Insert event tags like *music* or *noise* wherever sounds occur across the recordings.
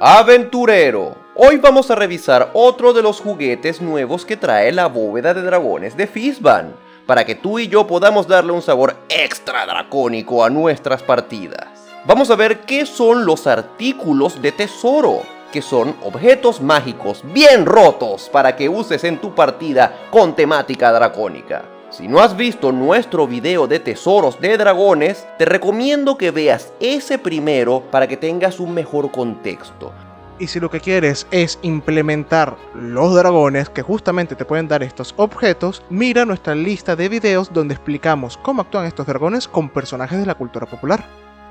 Aventurero, hoy vamos a revisar otro de los juguetes nuevos que trae la bóveda de dragones de Fizban, para que tú y yo podamos darle un sabor extra dracónico a nuestras partidas. Vamos a ver qué son los artículos de tesoro, que son objetos mágicos bien rotos para que uses en tu partida con temática dracónica. Si no has visto nuestro video de tesoros de dragones, te recomiendo que veas ese primero para que tengas un mejor contexto. Y si lo que quieres es implementar los dragones que justamente te pueden dar estos objetos, mira nuestra lista de videos donde explicamos cómo actúan estos dragones con personajes de la cultura popular.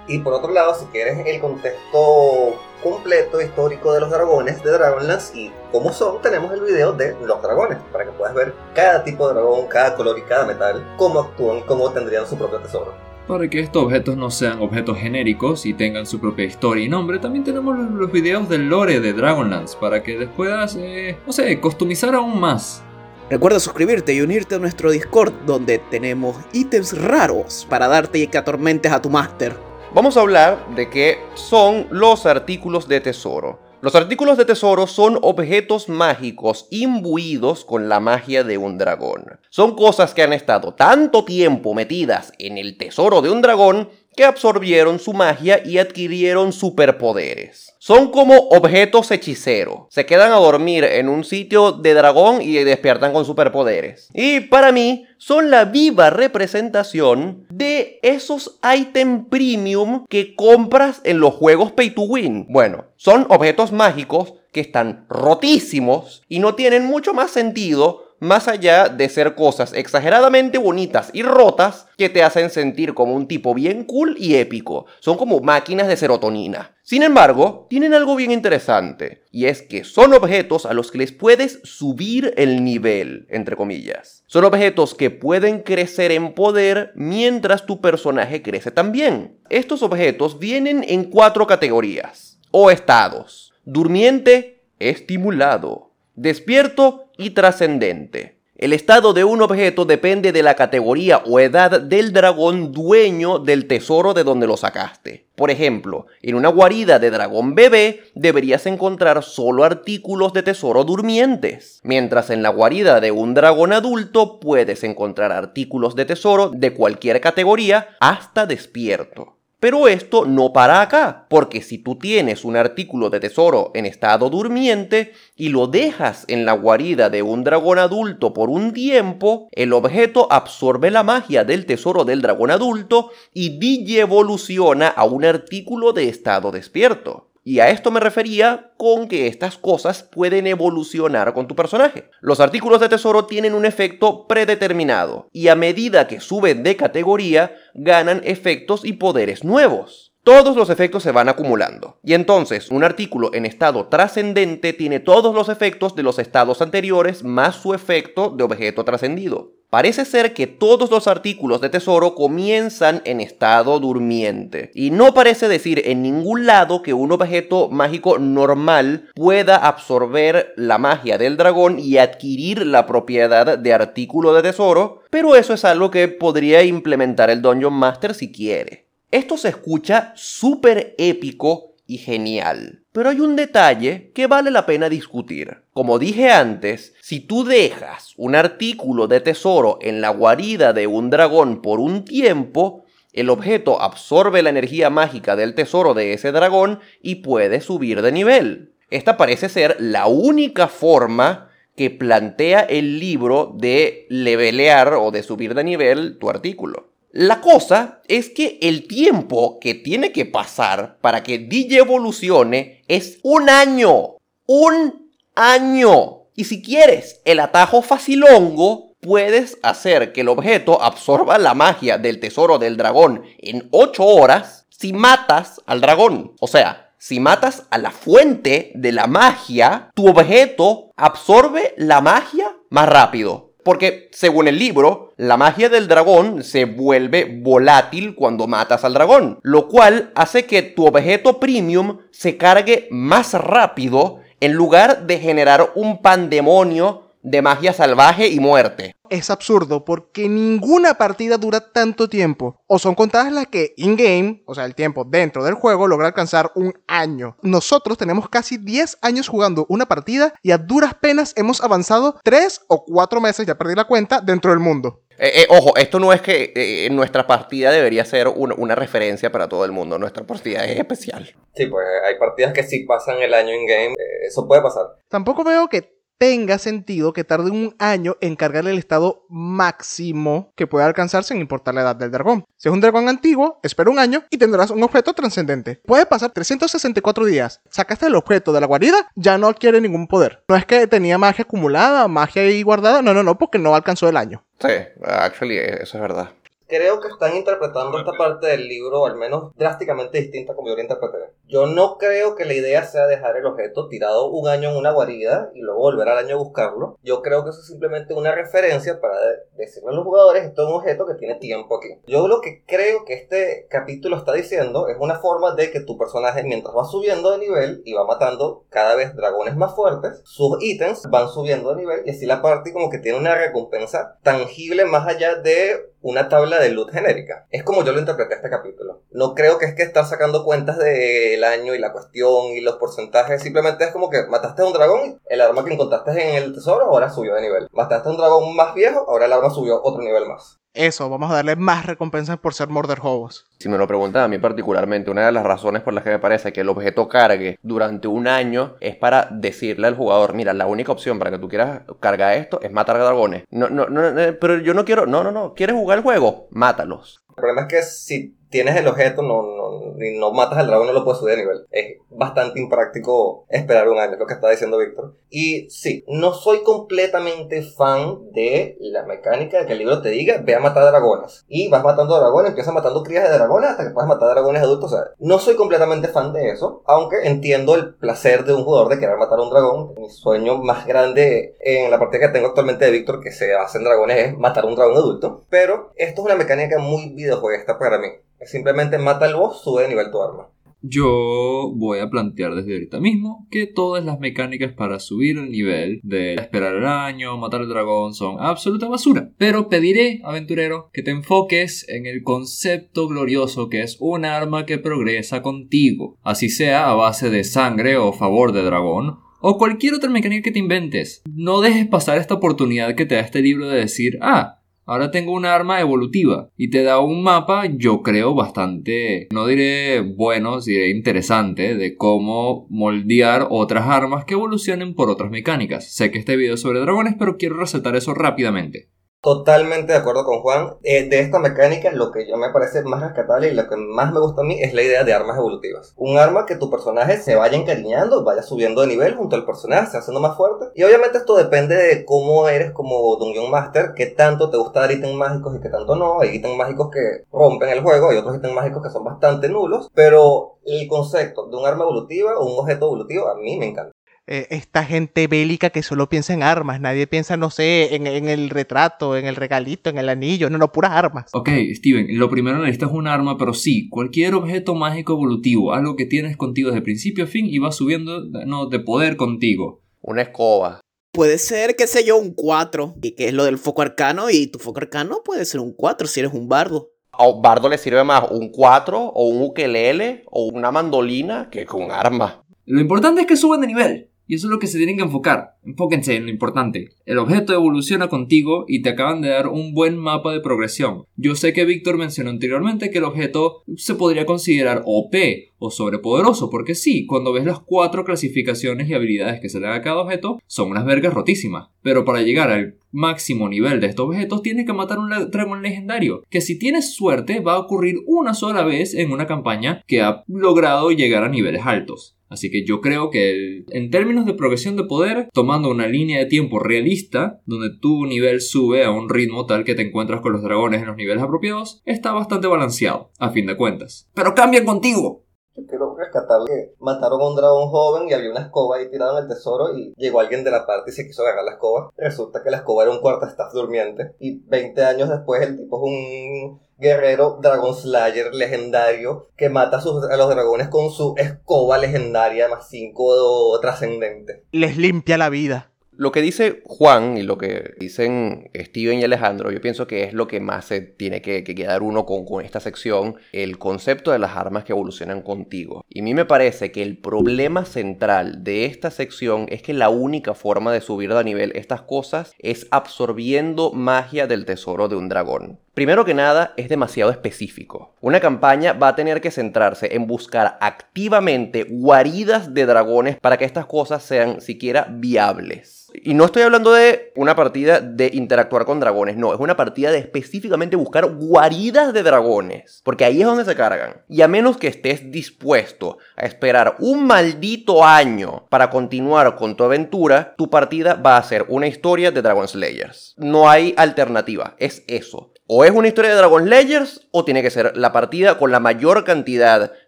Y por otro lado, si quieres el contexto completo histórico de los dragones de Dragonlance y cómo son, tenemos el video de los dragones, para que puedas ver cada tipo de dragón, cada color y cada metal, cómo actúan, cómo tendrían su propio tesoro. Para que estos objetos no sean objetos genéricos y tengan su propia historia y nombre, también tenemos los videos del lore de Dragonlance para que les puedas, eh, no sé, customizar aún más. Recuerda suscribirte y unirte a nuestro Discord donde tenemos ítems raros para darte y que atormentes a tu máster. Vamos a hablar de qué son los artículos de tesoro. Los artículos de tesoro son objetos mágicos imbuidos con la magia de un dragón. Son cosas que han estado tanto tiempo metidas en el tesoro de un dragón que absorbieron su magia y adquirieron superpoderes. Son como objetos hechiceros. Se quedan a dormir en un sitio de dragón y despiertan con superpoderes. Y para mí son la viva representación de esos item premium que compras en los juegos pay to win. Bueno, son objetos mágicos que están rotísimos y no tienen mucho más sentido más allá de ser cosas exageradamente bonitas y rotas que te hacen sentir como un tipo bien cool y épico. Son como máquinas de serotonina. Sin embargo, tienen algo bien interesante, y es que son objetos a los que les puedes subir el nivel, entre comillas. Son objetos que pueden crecer en poder mientras tu personaje crece también. Estos objetos vienen en cuatro categorías, o estados. Durmiente, estimulado, despierto y trascendente. El estado de un objeto depende de la categoría o edad del dragón dueño del tesoro de donde lo sacaste. Por ejemplo, en una guarida de dragón bebé deberías encontrar solo artículos de tesoro durmientes, mientras en la guarida de un dragón adulto puedes encontrar artículos de tesoro de cualquier categoría hasta despierto. Pero esto no para acá, porque si tú tienes un artículo de tesoro en estado durmiente y lo dejas en la guarida de un dragón adulto por un tiempo, el objeto absorbe la magia del tesoro del dragón adulto y evoluciona a un artículo de estado despierto. Y a esto me refería con que estas cosas pueden evolucionar con tu personaje. Los artículos de tesoro tienen un efecto predeterminado y a medida que suben de categoría ganan efectos y poderes nuevos. Todos los efectos se van acumulando. Y entonces, un artículo en estado trascendente tiene todos los efectos de los estados anteriores más su efecto de objeto trascendido. Parece ser que todos los artículos de tesoro comienzan en estado durmiente. Y no parece decir en ningún lado que un objeto mágico normal pueda absorber la magia del dragón y adquirir la propiedad de artículo de tesoro, pero eso es algo que podría implementar el Dungeon Master si quiere. Esto se escucha súper épico y genial. Pero hay un detalle que vale la pena discutir. Como dije antes, si tú dejas un artículo de tesoro en la guarida de un dragón por un tiempo, el objeto absorbe la energía mágica del tesoro de ese dragón y puede subir de nivel. Esta parece ser la única forma que plantea el libro de levelear o de subir de nivel tu artículo. La cosa es que el tiempo que tiene que pasar para que DJ evolucione es un año. Un año. Y si quieres el atajo facilongo, puedes hacer que el objeto absorba la magia del tesoro del dragón en 8 horas si matas al dragón. O sea, si matas a la fuente de la magia, tu objeto absorbe la magia más rápido. Porque, según el libro, la magia del dragón se vuelve volátil cuando matas al dragón, lo cual hace que tu objeto premium se cargue más rápido en lugar de generar un pandemonio de magia salvaje y muerte. Es absurdo porque ninguna partida dura tanto tiempo. O son contadas las que in-game, o sea, el tiempo dentro del juego, logra alcanzar un año. Nosotros tenemos casi 10 años jugando una partida y a duras penas hemos avanzado 3 o 4 meses, ya perdí la cuenta, dentro del mundo. Eh, eh, ojo, esto no es que eh, nuestra partida debería ser un- una referencia para todo el mundo. Nuestra partida es especial. Sí, pues hay partidas que sí pasan el año in-game. eh, eso puede pasar. Tampoco veo que tenga sentido que tarde un año en cargarle el estado máximo que pueda alcanzar sin importar la edad del dragón. Si es un dragón antiguo, espera un año y tendrás un objeto trascendente. Puede pasar 364 días. Sacaste el objeto de la guarida, ya no adquiere ningún poder. No es que tenía magia acumulada, magia ahí guardada, no, no, no, porque no alcanzó el año. Sí, actually, eso es verdad. Creo que están interpretando esta parte del libro, al menos drásticamente distinta como yo la interpreté. Yo no creo que la idea sea dejar el objeto tirado un año en una guarida y luego volver al año a buscarlo. Yo creo que eso es simplemente una referencia para de- decirle a los jugadores, esto es un objeto que tiene tiempo aquí. Yo lo que creo que este capítulo está diciendo es una forma de que tu personaje, mientras va subiendo de nivel y va matando cada vez dragones más fuertes, sus ítems van subiendo de nivel y así la parte como que tiene una recompensa tangible más allá de una tabla de loot genérica. Es como yo lo interpreté este capítulo. No creo que es que estás sacando cuentas del año y la cuestión y los porcentajes. Simplemente es como que mataste a un dragón el arma que encontraste en el tesoro ahora subió de nivel. Mataste a un dragón más viejo, ahora el arma subió otro nivel más. Eso, vamos a darle más recompensas por ser Murder Hobos. Si me lo preguntan a mí particularmente, una de las razones por las que me parece que el objeto cargue durante un año es para decirle al jugador, mira, la única opción para que tú quieras cargar esto es matar dragones. No, no, no, no, pero yo no quiero, no, no, no, ¿quieres jugar el juego? Mátalos. El problema es que si tienes el objeto no, no, no matas al dragón, no lo puedes subir de nivel. Es bastante impráctico esperar un año, es lo que está diciendo Víctor. Y sí, no soy completamente fan de la mecánica de que el libro te diga, ve a matar dragones. Y vas matando dragones, empiezas matando crías de dragones hasta que puedes matar dragones adultos. O sea, no soy completamente fan de eso, aunque entiendo el placer de un jugador de querer matar a un dragón. Mi sueño más grande en la partida que tengo actualmente de Víctor, que se hace en dragones, es matar a un dragón adulto. Pero esto es una mecánica muy videojueguista para mí. Simplemente mata al boss, sube de nivel tu arma. Yo voy a plantear desde ahorita mismo que todas las mecánicas para subir el nivel de esperar el año, matar al dragón son absoluta basura. Pero pediré, aventurero, que te enfoques en el concepto glorioso que es un arma que progresa contigo, así sea a base de sangre o favor de dragón. O cualquier otra mecánica que te inventes. No dejes pasar esta oportunidad que te da este libro de decir, ah, Ahora tengo un arma evolutiva y te da un mapa, yo creo, bastante, no diré bueno, diré interesante, de cómo moldear otras armas que evolucionen por otras mecánicas. Sé que este video es sobre dragones, pero quiero resaltar eso rápidamente. Totalmente de acuerdo con Juan. Eh, de esta mecánica, lo que yo me parece más rescatable y lo que más me gusta a mí es la idea de armas evolutivas. Un arma que tu personaje se vaya encariñando, vaya subiendo de nivel junto al personaje, se haciendo más fuerte. Y obviamente esto depende de cómo eres como Dungeon Master, qué tanto te gusta dar ítems mágicos y qué tanto no. Hay ítems mágicos que rompen el juego, hay otros ítems mágicos que son bastante nulos, pero el concepto de un arma evolutiva o un objeto evolutivo a mí me encanta. Eh, esta gente bélica que solo piensa en armas, nadie piensa, no sé, en, en el retrato, en el regalito, en el anillo, no, no, puras armas. Ok, Steven, lo primero necesitas un arma, pero sí, cualquier objeto mágico evolutivo, algo que tienes contigo desde principio a fin y va subiendo no, de poder contigo. Una escoba. Puede ser, qué sé yo, un 4, y que es lo del foco arcano, y tu foco arcano puede ser un 4 si eres un bardo. A un bardo le sirve más un 4 o un ukelele o una mandolina que con un arma. Lo importante es que suban de nivel. Y eso es lo que se tienen que enfocar. Enfóquense en lo importante. El objeto evoluciona contigo y te acaban de dar un buen mapa de progresión. Yo sé que Víctor mencionó anteriormente que el objeto se podría considerar OP o sobrepoderoso, porque sí, cuando ves las cuatro clasificaciones y habilidades que se le da a cada objeto, son unas vergas rotísimas. Pero para llegar al máximo nivel de estos objetos tienes que matar un dragón legendario, que si tienes suerte va a ocurrir una sola vez en una campaña que ha logrado llegar a niveles altos. Así que yo creo que el- en términos de progresión de poder, tomando una línea de tiempo realista, donde tu nivel sube a un ritmo tal que te encuentras con los dragones en los niveles apropiados, está bastante balanceado, a fin de cuentas. ¡Pero cambian contigo! Yo quiero rescatar que mataron a un dragón joven y había una escoba ahí tirada en el tesoro y llegó alguien de la parte y se quiso agarrar la escoba. Resulta que la escoba era un staff durmiente y 20 años después el tipo es un guerrero Dragon Slayer legendario que mata a, sus- a los dragones con su escoba legendaria más 5 trascendente. Les limpia la vida. Lo que dice Juan y lo que dicen Steven y Alejandro, yo pienso que es lo que más se tiene que, que quedar uno con, con esta sección, el concepto de las armas que evolucionan contigo. Y a mí me parece que el problema central de esta sección es que la única forma de subir de nivel estas cosas es absorbiendo magia del tesoro de un dragón. Primero que nada, es demasiado específico. Una campaña va a tener que centrarse en buscar activamente guaridas de dragones para que estas cosas sean siquiera viables. Y no estoy hablando de una partida de interactuar con dragones, no, es una partida de específicamente buscar guaridas de dragones, porque ahí es donde se cargan. Y a menos que estés dispuesto a esperar un maldito año para continuar con tu aventura, tu partida va a ser una historia de Dragon Slayers. No hay alternativa, es eso. O es una historia de Dragon Slayers o tiene que ser la partida con la mayor cantidad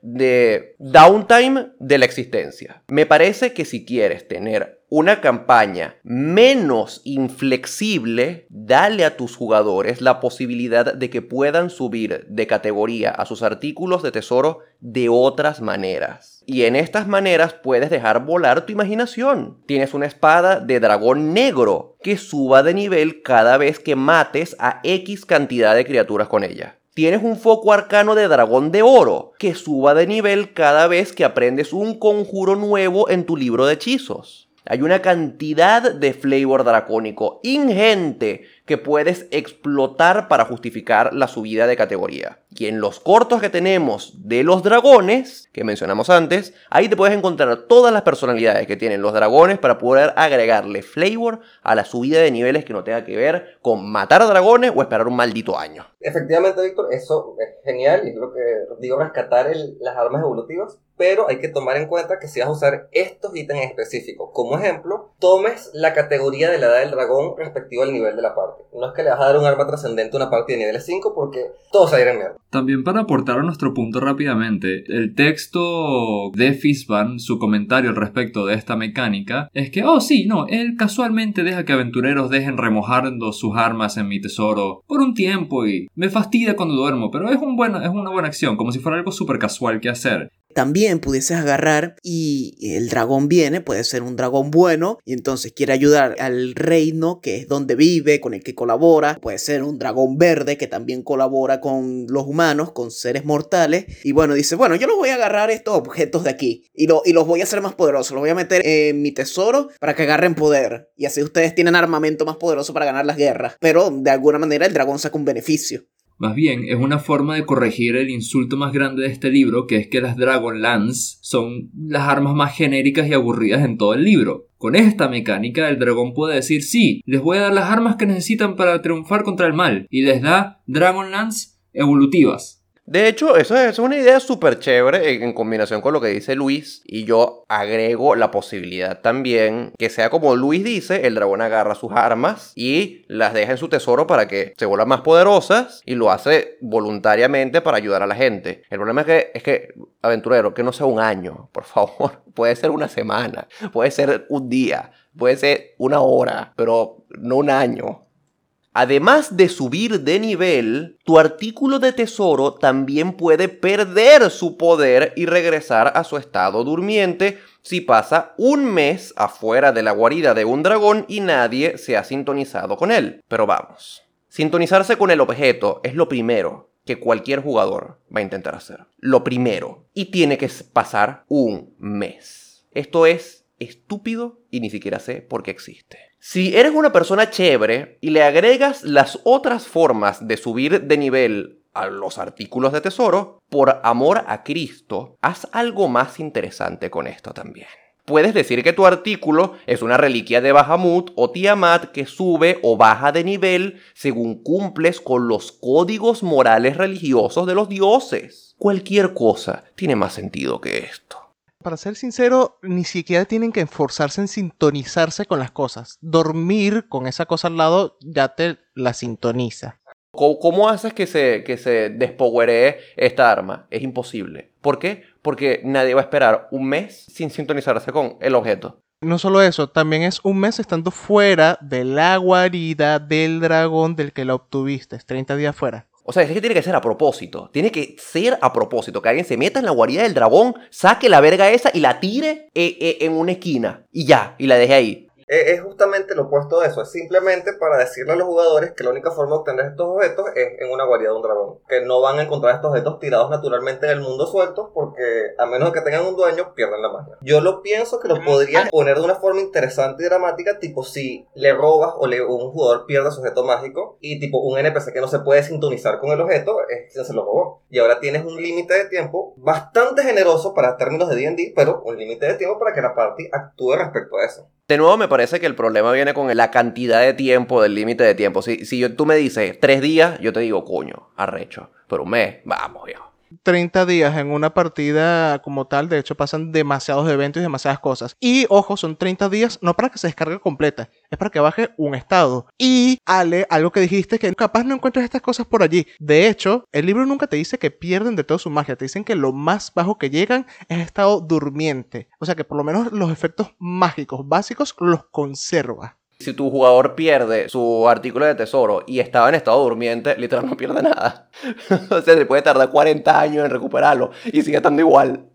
de downtime de la existencia. Me parece que si quieres tener una campaña menos inflexible, dale a tus jugadores la posibilidad de que puedan subir de categoría a sus artículos de tesoro de otras maneras. Y en estas maneras puedes dejar volar tu imaginación. Tienes una espada de dragón negro que suba de nivel cada vez que mates a X cantidad de criaturas con ella. Tienes un foco arcano de dragón de oro que suba de nivel cada vez que aprendes un conjuro nuevo en tu libro de hechizos. Hay una cantidad de flavor dracónico ingente que puedes explotar para justificar la subida de categoría. Y en los cortos que tenemos de los dragones, que mencionamos antes, ahí te puedes encontrar todas las personalidades que tienen los dragones para poder agregarle flavor a la subida de niveles que no tenga que ver con matar dragones o esperar un maldito año. Efectivamente, Víctor, eso es genial y lo que digo, rescatar las armas evolutivas, pero hay que tomar en cuenta que si vas a usar estos ítems específicos, como ejemplo, tomes la categoría de la edad del dragón respectiva al nivel de la parte. No es que le vas a dar un arma trascendente a una parte de nivel 5 porque todos se irán mierda. También para aportar a nuestro punto rápidamente, el texto de Fisban, su comentario al respecto de esta mecánica, es que, oh sí, no, él casualmente deja que aventureros dejen remojando sus armas en mi tesoro por un tiempo y me fastidia cuando duermo, pero es, un es una buena acción, como si fuera algo súper casual que hacer también pudieses agarrar y el dragón viene, puede ser un dragón bueno y entonces quiere ayudar al reino que es donde vive, con el que colabora, puede ser un dragón verde que también colabora con los humanos, con seres mortales y bueno, dice, bueno, yo los voy a agarrar estos objetos de aquí y, y los voy a hacer más poderosos, los voy a meter en mi tesoro para que agarren poder y así ustedes tienen armamento más poderoso para ganar las guerras, pero de alguna manera el dragón saca un beneficio. Más bien, es una forma de corregir el insulto más grande de este libro, que es que las Dragon Lance son las armas más genéricas y aburridas en todo el libro. Con esta mecánica, el dragón puede decir, sí, les voy a dar las armas que necesitan para triunfar contra el mal, y les da Dragon Lance evolutivas. De hecho, eso es, una idea súper chévere en combinación con lo que dice Luis. Y yo agrego la posibilidad también que sea como Luis dice, el dragón agarra sus armas y las deja en su tesoro para que se vuelvan más poderosas y lo hace voluntariamente para ayudar a la gente. El problema es que, es que aventurero, que no sea un año, por favor. *laughs* Puede ser una semana, puede ser un día, puede ser una hora, pero no un año. Además de subir de nivel, tu artículo de tesoro también puede perder su poder y regresar a su estado durmiente si pasa un mes afuera de la guarida de un dragón y nadie se ha sintonizado con él. Pero vamos, sintonizarse con el objeto es lo primero que cualquier jugador va a intentar hacer. Lo primero. Y tiene que pasar un mes. Esto es estúpido y ni siquiera sé por qué existe. Si eres una persona chévere y le agregas las otras formas de subir de nivel a los artículos de tesoro, por amor a Cristo, haz algo más interesante con esto también. Puedes decir que tu artículo es una reliquia de Bahamut o Tiamat que sube o baja de nivel según cumples con los códigos morales religiosos de los dioses. Cualquier cosa tiene más sentido que esto para ser sincero, ni siquiera tienen que esforzarse en sintonizarse con las cosas. Dormir con esa cosa al lado ya te la sintoniza. ¿Cómo, haces que se, que se esta arma? Es imposible. ¿Por qué? Porque nadie va a esperar un mes sin sintonizarse con el objeto. No solo eso, también es un mes estando fuera de la guarida del dragón del que la obtuviste. 30 días fuera. O sea, es que tiene que ser a propósito. Tiene que ser a propósito. Que alguien se meta en la guarida del dragón, saque la verga esa y la tire eh, eh, en una esquina. Y ya, y la deje ahí. Es justamente lo opuesto de eso. Es simplemente para decirle a los jugadores que la única forma de obtener estos objetos es en una guarida de un dragón. Que no van a encontrar estos objetos tirados naturalmente en el mundo sueltos porque a menos de que tengan un dueño pierden la magia. Yo lo pienso que lo podrían poner de una forma interesante y dramática, tipo si le robas o le, un jugador pierde su objeto mágico y tipo un NPC que no se puede sintonizar con el objeto es quien se lo robó. Y ahora tienes un límite de tiempo bastante generoso para términos de D&D, pero un límite de tiempo para que la party actúe respecto a eso. De nuevo, me parece que el problema viene con la cantidad de tiempo, del límite de tiempo. Si, si yo, tú me dices tres días, yo te digo, coño, arrecho. Pero un mes, vamos, viejo. 30 días en una partida como tal, de hecho pasan demasiados eventos y demasiadas cosas. Y ojo, son 30 días no para que se descargue completa, es para que baje un estado. Y Ale, algo que dijiste que capaz no encuentras estas cosas por allí. De hecho, el libro nunca te dice que pierden de toda su magia, te dicen que lo más bajo que llegan es estado durmiente. O sea que por lo menos los efectos mágicos básicos los conserva. Si tu jugador pierde su artículo de tesoro y estaba en estado durmiente, literal no pierde nada. *laughs* o sea, le puede tardar 40 años en recuperarlo y sigue estando igual.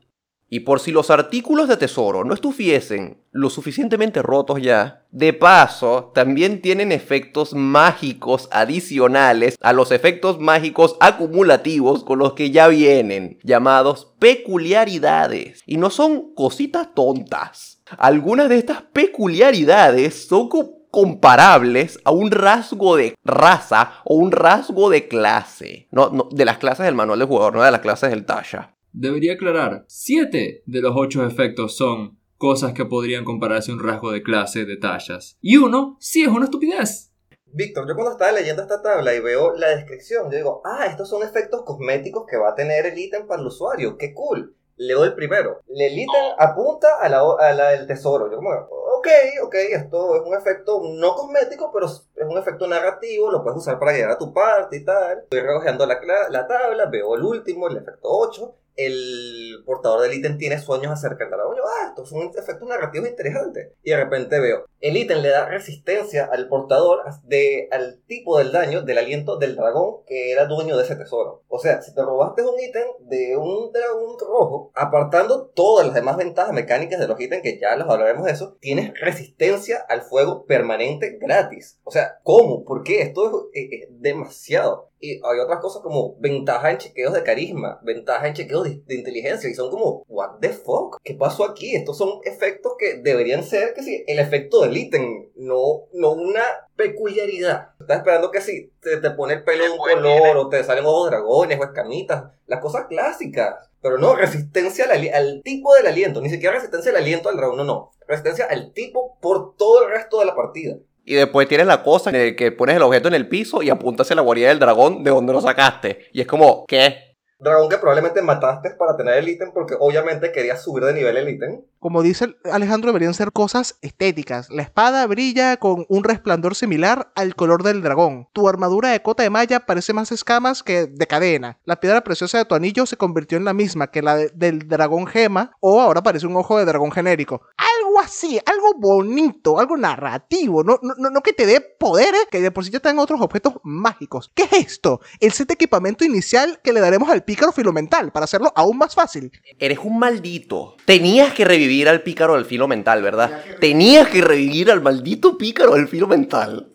Y por si los artículos de tesoro no estuviesen lo suficientemente rotos ya, de paso, también tienen efectos mágicos adicionales a los efectos mágicos acumulativos con los que ya vienen, llamados peculiaridades. Y no son cositas tontas. Algunas de estas peculiaridades son co- comparables a un rasgo de raza o un rasgo de clase. No, no, de las clases del manual de jugador, no de las clases del Tasha. Debería aclarar, 7 de los 8 efectos son cosas que podrían compararse a un rasgo de clase de tallas. Y uno sí es una estupidez. Víctor, yo cuando estaba leyendo esta tabla y veo la descripción, yo digo, ah, estos son efectos cosméticos que va a tener el ítem para el usuario, qué cool. Leo el primero. El ítem apunta a la, a la del tesoro. Yo como, ok, ok, esto es un efecto no cosmético, pero es un efecto narrativo, lo puedes usar para llegar a tu parte y tal. Estoy regojeando la, la tabla, veo el último, el efecto 8. El portador del ítem tiene sueños acerca del dragón. Yo, ah, estos son efectos narrativos interesantes. Y de repente veo, el ítem le da resistencia al portador de, al tipo del daño del aliento del dragón que era dueño de ese tesoro. O sea, si te robaste un ítem de un dragón rojo, apartando todas las demás ventajas mecánicas de los ítems, que ya los hablaremos de eso, tienes resistencia al fuego permanente gratis. O sea, ¿cómo? ¿Por qué? Esto es, demasiado. Y hay otras cosas como ventaja en chequeos de carisma, ventaja en chequeos de, de inteligencia, y son como, ¿what the fuck? ¿Qué pasó aquí? Estos son efectos que deberían ser, que sí, el efecto del ítem, no, no una peculiaridad. Estás esperando que si te, te pone el pelo de un color, o te salen ojos dragones, o escamitas, las cosas clásicas. Pero no, resistencia al, al tipo del aliento, ni siquiera resistencia al aliento al dragón, no, no. Resistencia al tipo por todo el resto de la partida. Y después tienes la cosa en que pones el objeto en el piso y apuntas hacia la guarida del dragón de donde lo sacaste. Y es como, ¿qué? Dragón que probablemente mataste para tener el ítem porque obviamente querías subir de nivel el ítem. Como dice Alejandro, deberían ser cosas estéticas. La espada brilla con un resplandor similar al color del dragón. Tu armadura de cota de malla parece más escamas que de cadena. La piedra preciosa de tu anillo se convirtió en la misma que la de- del dragón gema o ahora parece un ojo de dragón genérico. Algo así, algo bonito, algo narrativo. No, no, no- que te dé poderes que de por sí ya están otros objetos mágicos. ¿Qué es esto? El set de equipamiento inicial que le daremos al pícaro filomental para hacerlo aún más fácil. Eres un maldito. Tenías que revivir al pícaro del filo mental, ¿verdad? Tenías que revivir al maldito pícaro del filo mental.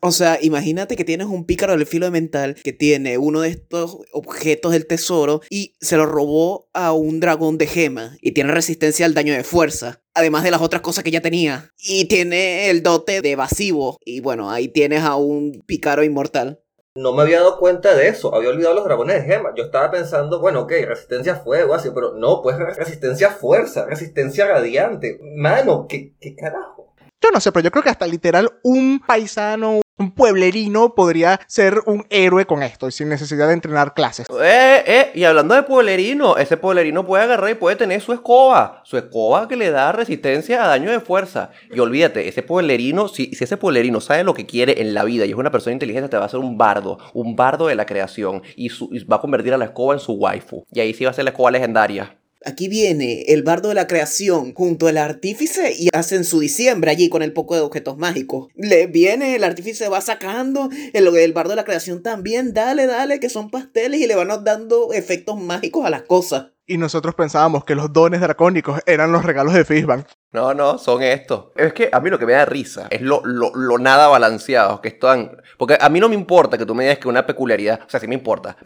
O sea, imagínate que tienes un pícaro del filo mental que tiene uno de estos objetos del tesoro y se lo robó a un dragón de gema y tiene resistencia al daño de fuerza. Además de las otras cosas que ya tenía. Y tiene el dote de evasivo. Y bueno, ahí tienes a un pícaro inmortal. No me había dado cuenta de eso, había olvidado los dragones de gema. Yo estaba pensando, bueno, ok, resistencia a fuego, así, pero no, pues resistencia a fuerza, resistencia radiante. Mano, ¿qué, qué carajo? Yo no sé, pero yo creo que hasta literal un paisano, un pueblerino podría ser un héroe con esto y sin necesidad de entrenar clases. Eh, eh, y hablando de pueblerino, ese pueblerino puede agarrar y puede tener su escoba. Su escoba que le da resistencia a daño de fuerza. Y olvídate, ese pueblerino, si, si ese pueblerino sabe lo que quiere en la vida y es una persona inteligente, te va a hacer un bardo. Un bardo de la creación. Y, y va a convertir a la escoba en su waifu. Y ahí sí va a ser la escoba legendaria. Aquí viene el bardo de la creación junto al artífice y hacen su diciembre allí con el poco de objetos mágicos. Le viene, el artífice va sacando, el, el bardo de la creación también, dale, dale, que son pasteles y le van dando efectos mágicos a las cosas. Y nosotros pensábamos que los dones dracónicos eran los regalos de Fishbank. No, no, son estos. Es que a mí lo que me da risa es lo, lo, lo nada balanceados que están. Porque a mí no me importa que tú me digas que una peculiaridad. O sea, sí me importa.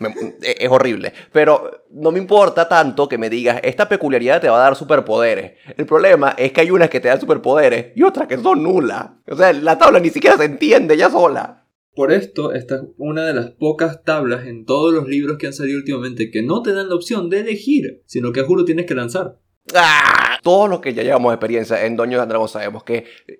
es es horrible. Pero no me importa tanto que me digas, esta peculiaridad te va a dar superpoderes. El problema es que hay unas que te dan superpoderes y otras que son nulas. O sea, la tabla ni siquiera se entiende ya sola. Por esto, esta es una de las pocas tablas en todos los libros que han salido últimamente que no te dan la opción de elegir, sino que a juro tienes que lanzar. ¡Ah! Todos los que ya llevamos experiencia en Doño de sabemos que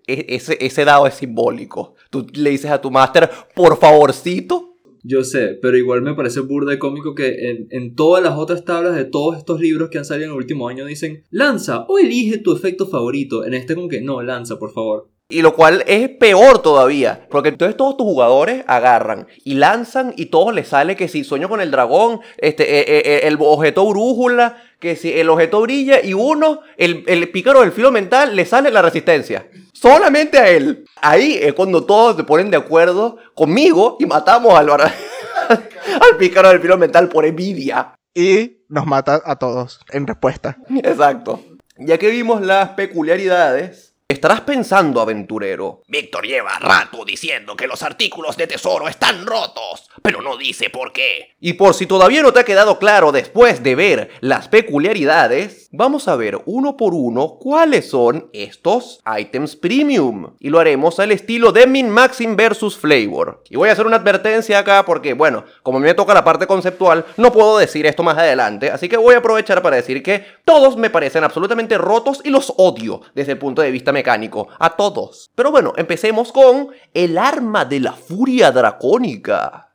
e- ese, ese dado es simbólico. Tú le dices a tu máster, por favorcito. Yo sé, pero igual me parece burda y cómico que en, en todas las otras tablas de todos estos libros que han salido en el último año dicen lanza o elige tu efecto favorito. En este como que no, lanza, por favor. Y lo cual es peor todavía, porque entonces todos tus jugadores agarran y lanzan y todos les sale que si sueño con el dragón, este, eh, eh, eh, el objeto brújula, que si el objeto brilla y uno, el, el pícaro del filo mental, le sale la resistencia. Solamente a él. Ahí es cuando todos se ponen de acuerdo conmigo y matamos al, *laughs* al pícaro del filo mental por envidia. Y nos mata a todos en respuesta. Exacto. Ya que vimos las peculiaridades, estarás pensando, aventurero. Víctor lleva rato diciendo que los artículos de tesoro están rotos, pero no dice por qué. Y por si todavía no te ha quedado claro después de ver las peculiaridades, vamos a ver uno por uno cuáles son estos items premium. Y lo haremos al estilo de Min Maxim versus Flavor. Y voy a hacer una advertencia acá porque, bueno, como me toca la parte conceptual, no puedo decir esto más adelante, así que voy a aprovechar para decir que todos me parecen absolutamente rotos y los odio desde el punto de vista mecánico, a todos. Pero bueno, empecemos con el arma de la furia dracónica.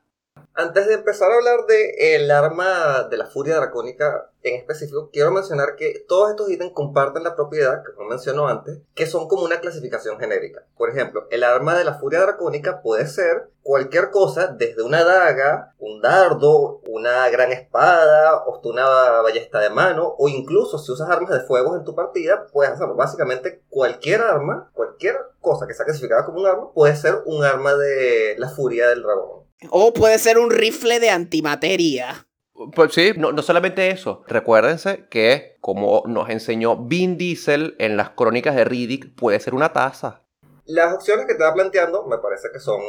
Antes de empezar a hablar de el arma de la furia dracónica en específico, quiero mencionar que todos estos ítems comparten la propiedad, que no mencionó antes, que son como una clasificación genérica. Por ejemplo, el arma de la furia dracónica puede ser cualquier cosa, desde una daga, un dardo, una gran espada, o una ballesta de mano, o incluso si usas armas de fuego en tu partida, puedes hacerlo. Básicamente, cualquier arma, cualquier cosa que sea clasificada como un arma, puede ser un arma de la furia del dragón. O puede ser un rifle de antimateria. Pues sí, no, no solamente eso. Recuérdense que, como nos enseñó Vin Diesel en las crónicas de Riddick, puede ser una taza. Las opciones que te va planteando me parece que son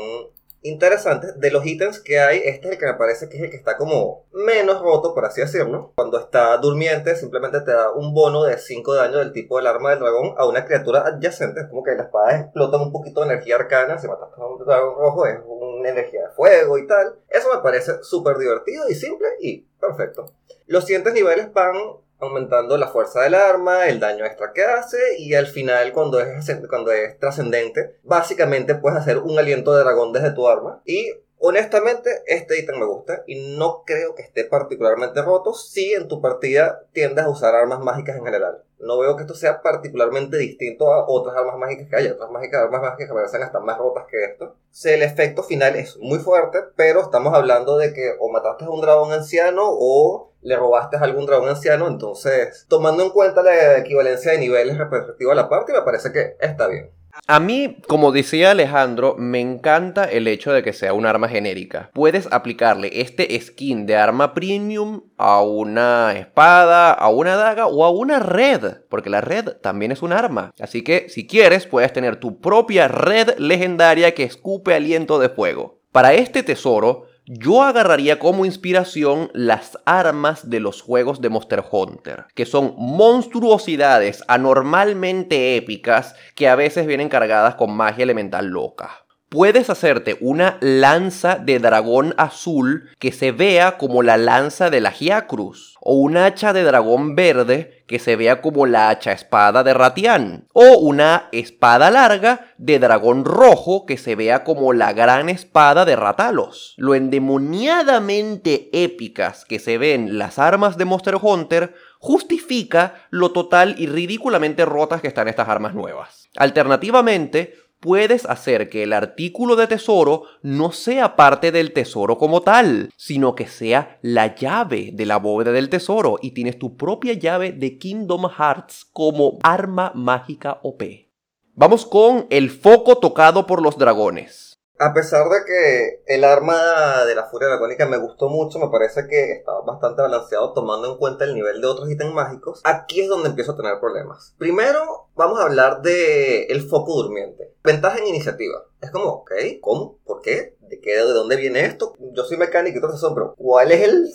interesantes. De los ítems que hay, este es el que me parece que es el que está como menos roto, por así decirlo. Cuando está durmiente, simplemente te da un bono de 5 de daño del tipo del arma del dragón a una criatura adyacente. Es como que las espadas explotan un poquito de energía arcana. Si matas a un dragón rojo, es una energía de fuego y tal. Eso me parece súper divertido y simple y perfecto. Los siguientes niveles van aumentando la fuerza del arma, el daño extra que hace y al final cuando es, cuando es trascendente, básicamente puedes hacer un aliento de dragón desde tu arma y honestamente este ítem me gusta y no creo que esté particularmente roto si en tu partida tiendes a usar armas mágicas en general. No veo que esto sea particularmente distinto a otras armas mágicas que hay. Otras mágicas, armas mágicas que parecen hasta más rotas que esto. Si el efecto final es muy fuerte, pero estamos hablando de que o mataste a un dragón anciano o le robaste a algún dragón anciano. Entonces, tomando en cuenta la equivalencia de niveles respectiva a la parte, me parece que está bien. A mí, como decía Alejandro, me encanta el hecho de que sea un arma genérica. Puedes aplicarle este skin de arma premium a una espada, a una daga o a una red, porque la red también es un arma. Así que si quieres, puedes tener tu propia red legendaria que escupe aliento de fuego. Para este tesoro, yo agarraría como inspiración las armas de los juegos de Monster Hunter, que son monstruosidades anormalmente épicas que a veces vienen cargadas con magia elemental loca. Puedes hacerte una lanza de dragón azul que se vea como la lanza de la Giacruz, o un hacha de dragón verde que se vea como la hacha espada de Ratián, o una espada larga de dragón rojo que se vea como la gran espada de Ratalos. Lo endemoniadamente épicas que se ven las armas de Monster Hunter justifica lo total y ridículamente rotas que están estas armas nuevas. Alternativamente, puedes hacer que el artículo de tesoro no sea parte del tesoro como tal, sino que sea la llave de la bóveda del tesoro y tienes tu propia llave de Kingdom Hearts como arma mágica OP. Vamos con el foco tocado por los dragones. A pesar de que el arma de la furia dracónica me gustó mucho, me parece que está bastante balanceado tomando en cuenta el nivel de otros ítems mágicos. Aquí es donde empiezo a tener problemas. Primero, vamos a hablar de el foco durmiente. Ventaja en iniciativa. Es como, ok, ¿cómo? ¿Por qué? ¿De qué? ¿De dónde viene esto? Yo soy mecánico y todo eso, pero ¿cuál es el,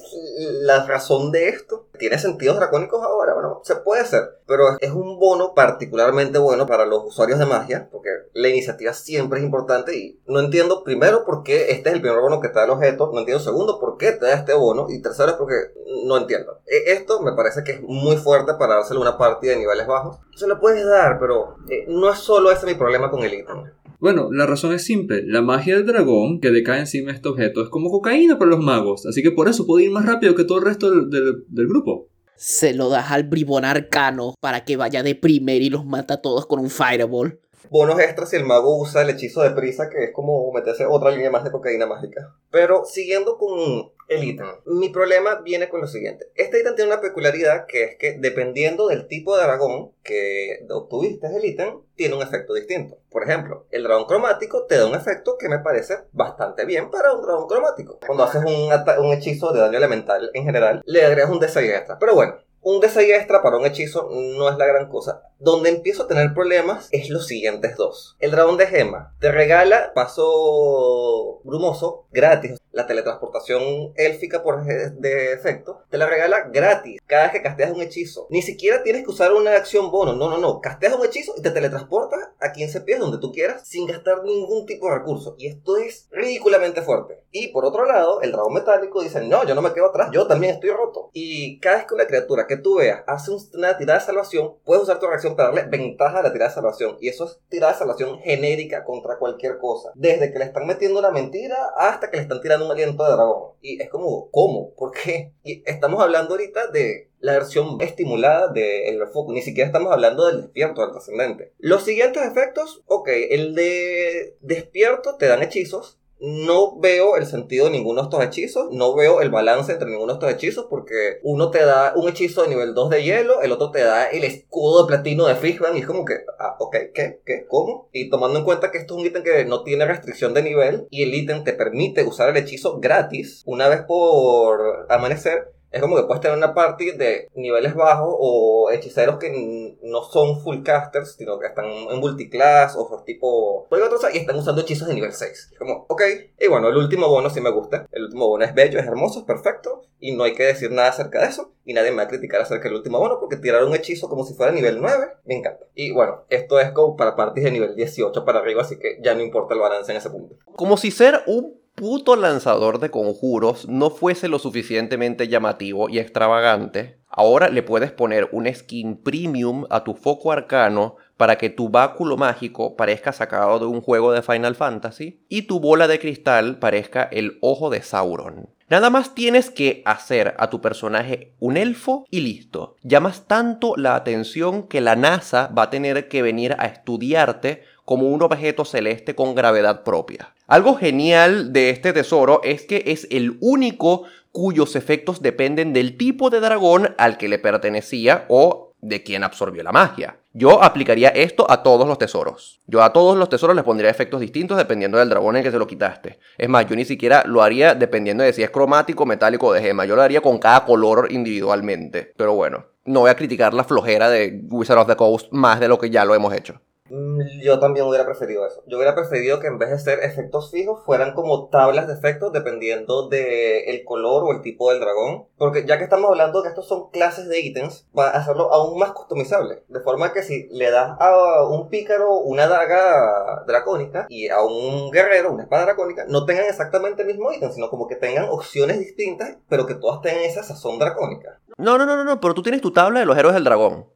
la razón de esto? ¿Tiene sentidos dracónicos ahora? Bueno, se puede hacer, pero es un bono particularmente bueno para los usuarios de magia, porque la iniciativa siempre es importante y no entiendo primero por qué este es el primer bono que te da el objeto, no entiendo segundo por qué te da este bono y tercero es porque no entiendo. E, esto me parece que es muy fuerte para dárselo una partida de niveles bajos. Se lo puedes dar, pero eh, no es solo ese mi problema con el ítem. Bueno, la razón es simple. La magia del dragón que decae encima de este objeto es como cocaína para los magos. Así que por eso puede ir más rápido que todo el resto del, del- grupo. Se lo das al bribón arcano para que vaya de primer y los mata a todos con un fireball. Bonos extras si el mago usa el hechizo de prisa, que es como meterse otra línea más de cocaína mágica. Pero siguiendo con el ítem, mi problema viene con lo siguiente. Este ítem tiene una peculiaridad que es que dependiendo del tipo de dragón que obtuviste el ítem, tiene un efecto distinto. Por ejemplo, el dragón cromático te da un efecto que me parece bastante bien para un dragón cromático. Cuando haces un, hechizo de daño elemental en general, le agregas un D6 extra. Pero bueno, un D6 extra para un hechizo no es la gran cosa. Donde empiezo a tener problemas es los siguientes dos. El dragón de gema te regala paso brumoso gratis. La teletransportación élfica por de te la regala gratis cada vez que casteas un hechizo. Ni siquiera tienes que usar una acción bono. No, no, no. Casteas un hechizo y te teletransportas a 15 pies donde tú quieras sin gastar ningún tipo de recurso. Y esto es ridículamente fuerte. Y por otro lado, el dragón metálico dice, no, yo no me quedo atrás, yo también estoy roto. Y cada vez que una criatura que tú veas hace un- una tirada de salvación, puedes usar tu reacción para darle ventaja a la tirada de salvación. Y eso es tirada de salvación genérica contra cualquier cosa. Desde que le están metiendo una mentira hasta que le están tirando un aliento de dragón. Y es como, ¿cómo? ¿Por qué? Y estamos hablando ahorita de la versión estimulada del foco. Ni siquiera estamos hablando del despierto, del trascendente. Los siguientes efectos, ok, el de despierto te dan hechizos. No veo el sentido de ninguno de estos hechizos, no veo el balance entre ninguno de estos hechizos porque uno te da un hechizo de nivel 2 de hielo, el otro te da el escudo de platino de Fishman y es como que, ah, ok, ¿qué? ¿Qué? ¿Cómo? Y tomando en cuenta que esto es un ítem que no tiene restricción de nivel y el ítem te permite usar el hechizo gratis una vez por amanecer, es como que puedes tener una party de niveles bajos o hechiceros que no son full casters, sino que están en multiclass o son tipo y están usando hechizos de nivel 6. Es como, ok. Y bueno, el último bono sí me gusta. El último bono es bello, es hermoso, es perfecto. Y no hay que decir nada acerca de eso. Y nadie me va a criticar acerca del último bono porque tirar un hechizo como si fuera nivel 9 me encanta. Y bueno, esto es como para parties de nivel 18 para arriba, así que ya no importa el balance en ese punto. Como si ser un puto lanzador de conjuros no fuese lo suficientemente llamativo y extravagante, ahora le puedes poner un skin premium a tu foco arcano para que tu báculo mágico parezca sacado de un juego de Final Fantasy y tu bola de cristal parezca el ojo de Sauron. Nada más tienes que hacer a tu personaje un elfo y listo. Llamas tanto la atención que la NASA va a tener que venir a estudiarte como un objeto celeste con gravedad propia. Algo genial de este tesoro es que es el único cuyos efectos dependen del tipo de dragón al que le pertenecía o de quien absorbió la magia. Yo aplicaría esto a todos los tesoros. Yo a todos los tesoros les pondría efectos distintos dependiendo del dragón en que se lo quitaste. Es más, yo ni siquiera lo haría dependiendo de si es cromático, metálico o de gema. Yo lo haría con cada color individualmente. Pero bueno, no voy a criticar la flojera de Wizard of the Coast más de lo que ya lo hemos hecho. Mm, Yo también hubiera preferido eso. Yo hubiera preferido que en vez de ser efectos fijos fueran como tablas de efectos dependiendo del el color o el tipo del dragón. Porque ya que estamos hablando que estos son clases de ítems, va a hacerlo aún más customizable. De forma que si le das a un pícaro una daga dracónica y a un guerrero una espada dracónica, no tengan exactamente el mismo ítem, sino como que tengan opciones distintas, pero que todas tengan esa sazón dracónica. No, no, no, no, no, pero tú tienes tu tabla de los héroes del dragón.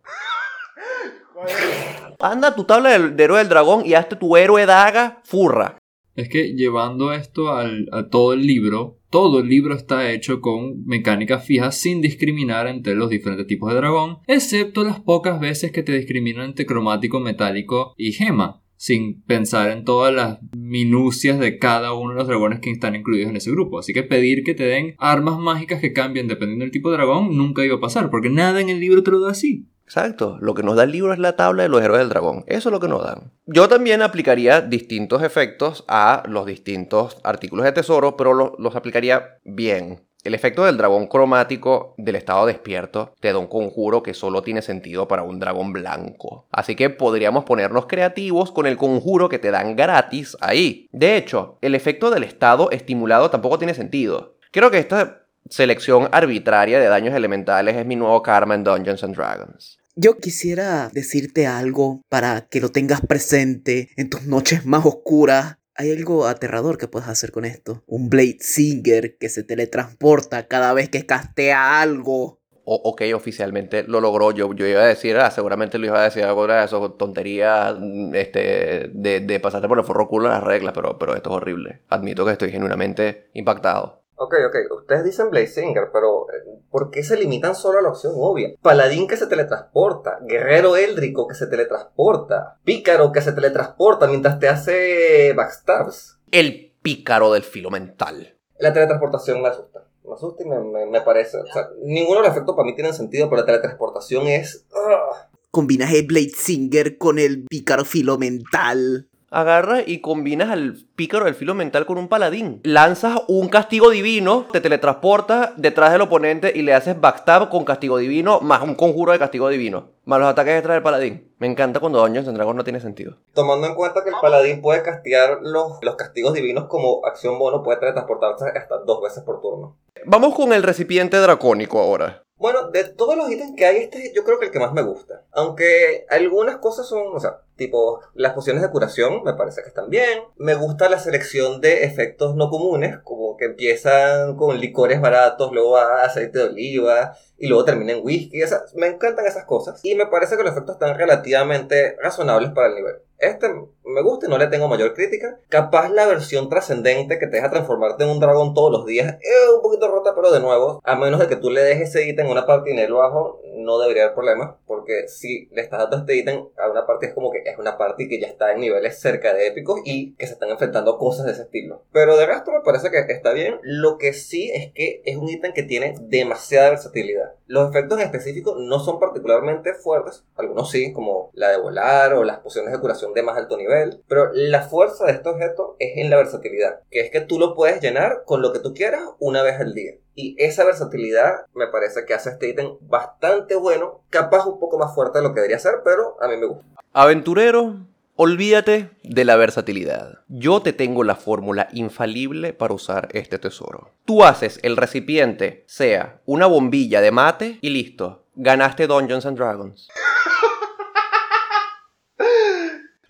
*laughs* Anda tu tabla del- de héroe del dragón y hazte tu héroe daga furra. Es que llevando esto al- a todo el libro, todo el libro está hecho con mecánicas fijas sin discriminar entre los diferentes tipos de dragón, excepto las pocas veces que te discriminan entre cromático, metálico y gema, sin pensar en todas las minucias de cada uno de los dragones que están incluidos en ese grupo. Así que pedir que te den armas mágicas que cambien dependiendo del tipo de dragón nunca iba a pasar, porque nada en el libro te lo da así. Exacto, lo que nos da el libro es la tabla de los héroes del dragón. Eso es lo que nos dan. Yo también aplicaría distintos efectos a los distintos artículos de tesoro, pero lo- los aplicaría bien. El efecto del dragón cromático del estado despierto te da un conjuro que solo tiene sentido para un dragón blanco. Así que podríamos ponernos creativos con el conjuro que te dan gratis ahí. De hecho, el efecto del estado estimulado tampoco tiene sentido. Creo que esta selección arbitraria de daños elementales es mi nuevo karma en Dungeons and Dragons. Yo quisiera decirte algo para que lo tengas presente en tus noches más oscuras. Hay algo aterrador que puedes hacer con esto. Un Blade Singer que se teletransporta cada vez que castea algo. O- ok, oficialmente lo logró. Yo, yo iba a decir, ah, seguramente lo iba a decir algo de eso, tonterías mm, este, de, de pasarte por el forro culo las reglas, pero, pero esto es horrible. Admito que estoy genuinamente impactado. Ok, ok, ustedes dicen Blazinger, pero eh, ¿por qué se limitan solo a la opción obvia? Paladín que se teletransporta, guerrero éldrico que se teletransporta, pícaro que se teletransporta mientras te hace backstabs. El pícaro del filo mental. La teletransportación me asusta. Me asusta y me, me- me parece. O sea, ninguno de los efectos para mí tienen sentido, pero la teletransportación es. ah. Combinas el Blade Singer con el pícaro filo mental. Agarras y combinas al pícaro del filo mental con un paladín. Lanzas un castigo divino, te teletransportas detrás del oponente y le haces backstab con castigo divino más un conjuro de castigo divino. Más los ataques extra del paladín. Me encanta cuando Dungeons and Dragons no tiene sentido. Tomando en cuenta que el paladín puede castigar los, los castigos divinos como acción bono, puede teletransportarse hasta dos veces por turno. Vamos con el recipiente dracónico ahora. Bueno, de todos los ítems que hay, este yo creo que el que más me gusta. Aunque algunas cosas son, o sea, tipo las pociones de curación me parece que están bien. Me gusta la selección de efectos no comunes, como que empiezan con licores baratos, luego a aceite de oliva y luego termina en whisky. O me encantan esas cosas. Y me parece que los efectos están relativamente razonables para el nivel. Este me gusta y no le tengo mayor crítica. Capaz la versión trascendente que te deja transformarte en un dragón todos los días es un poquito rota, pero de nuevo, a menos de que tú le dejes ese ítem en una parte en el bajo, no debería haber problema. Porque si le estás dando este ítem a una parte, es como que es una parte que ya está en niveles cerca de épicos y que se están enfrentando cosas de ese estilo. Pero de resto me parece que está bien. Lo que sí es que es un ítem que tiene demasiada versatilidad. Los efectos en específico no son particularmente fuertes, algunos sí, como la de volar o las pociones de curación de más alto nivel, pero la fuerza de este objeto es en la versatilidad, que es que tú lo puedes llenar con lo que tú quieras una vez al día. Y esa versatilidad me parece que hace este ítem bastante bueno, capaz un poco más fuerte de lo que debería ser, pero a mí me gusta. Aventurero, olvídate de la versatilidad. Yo te tengo la fórmula infalible para usar este tesoro. Tú haces el recipiente, sea una bombilla de mate y listo. Ganaste Dungeons and Dragons.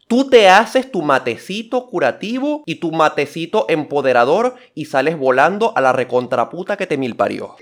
Tú te haces tu matecito curativo y tu matecito empoderador y sales volando a la recontraputa que te milparió.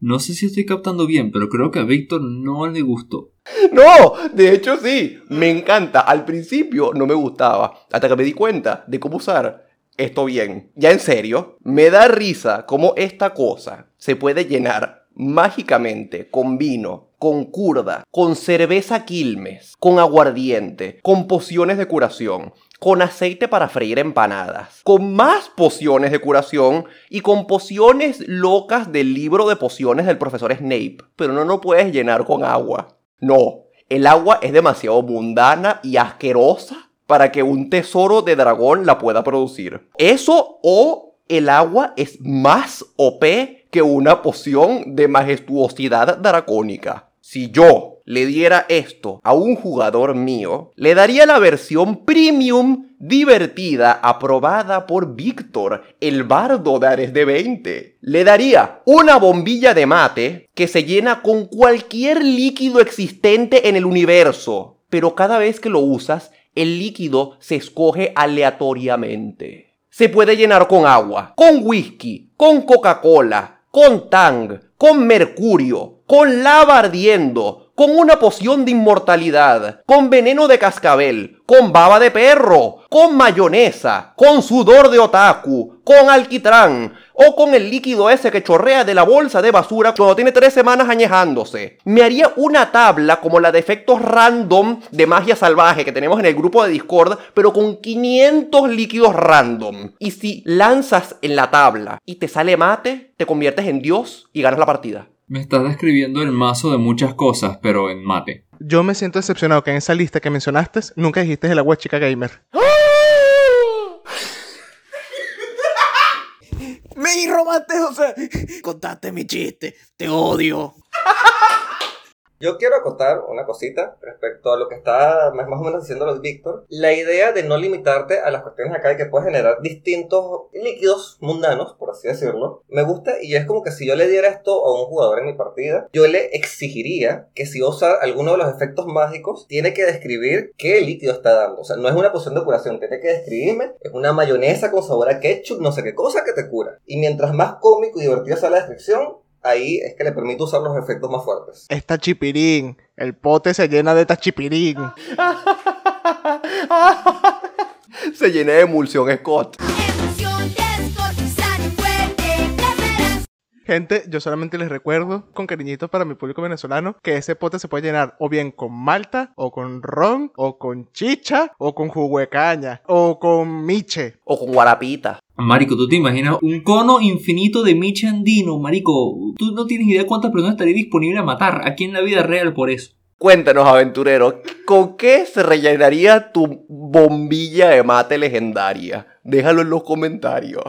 No sé si estoy captando bien, pero creo que a Víctor no le gustó. No, de hecho sí, me encanta. Al principio no me gustaba, hasta que me di cuenta de cómo usar esto bien. Ya en serio, me da risa cómo esta cosa se puede llenar mágicamente con vino, con curda, con cerveza quilmes, con aguardiente, con pociones de curación, con aceite para freír empanadas, con más pociones de curación y con pociones locas del libro de pociones del profesor Snape. Pero no lo puedes llenar con agua. No, el agua es demasiado mundana y asquerosa para que un tesoro de dragón la pueda producir. Eso o el agua es más OP que una poción de majestuosidad dracónica. Si yo le diera esto a un jugador mío, le daría la versión premium divertida aprobada por Víctor, el bardo de Ares de 20. Le daría una bombilla de mate que se llena con cualquier líquido existente en el universo, pero cada vez que lo usas, el líquido se escoge aleatoriamente. Se puede llenar con agua, con whisky, con Coca-Cola, con Tang, con mercurio, con lava ardiendo, con una poción de inmortalidad, con veneno de cascabel, con baba de perro, con mayonesa, con sudor de otaku, con alquitrán o con el líquido ese que chorrea de la bolsa de basura cuando tiene tres semanas añejándose. Me haría una tabla como la de efectos random de magia salvaje que tenemos en el grupo de Discord, pero con 500 líquidos random. Y si lanzas en la tabla y te sale mate, te conviertes en Dios y ganas la partida. Me estás describiendo el mazo de muchas cosas, pero en mate. Yo me siento decepcionado que en esa lista que mencionaste nunca dijiste el agua chica gamer. *laughs* Me robaste, José. Contaste mi chiste. Te odio. *laughs* Yo quiero acotar una cosita respecto a lo que está más, o menos diciendo Víctor. La idea de no limitarte a las cuestiones acá y que puedes generar distintos líquidos mundanos, por así decirlo, me gusta y es como que si yo le diera esto a un jugador en mi partida, yo le exigiría que si va a usar alguno de los efectos mágicos, tiene que describir qué líquido está dando. O sea, no es una poción de curación, tiene que describirme, es una mayonesa con sabor a ketchup, no sé qué cosa que te cura. Y mientras más cómico y divertido sea la descripción, ahí es que le permite usar los efectos más fuertes. Es tachipirín. El pote se llena de tachipirín. *laughs* Se llena de emulsión Scott. Gente, yo solamente les recuerdo con cariñito para mi público venezolano que ese pote se puede llenar o bien con malta, o con ron, o con chicha, o con jugo de caña, o con miche. O con guarapita. Marico, ¿tú te imaginas un cono infinito de Miche andino? Marico, tú no tienes idea cuántas personas estaría disponible a matar aquí en la vida real por eso. Cuéntanos, aventurero, ¿con qué se rellenaría tu bombilla de mate legendaria? Déjalo en los comentarios.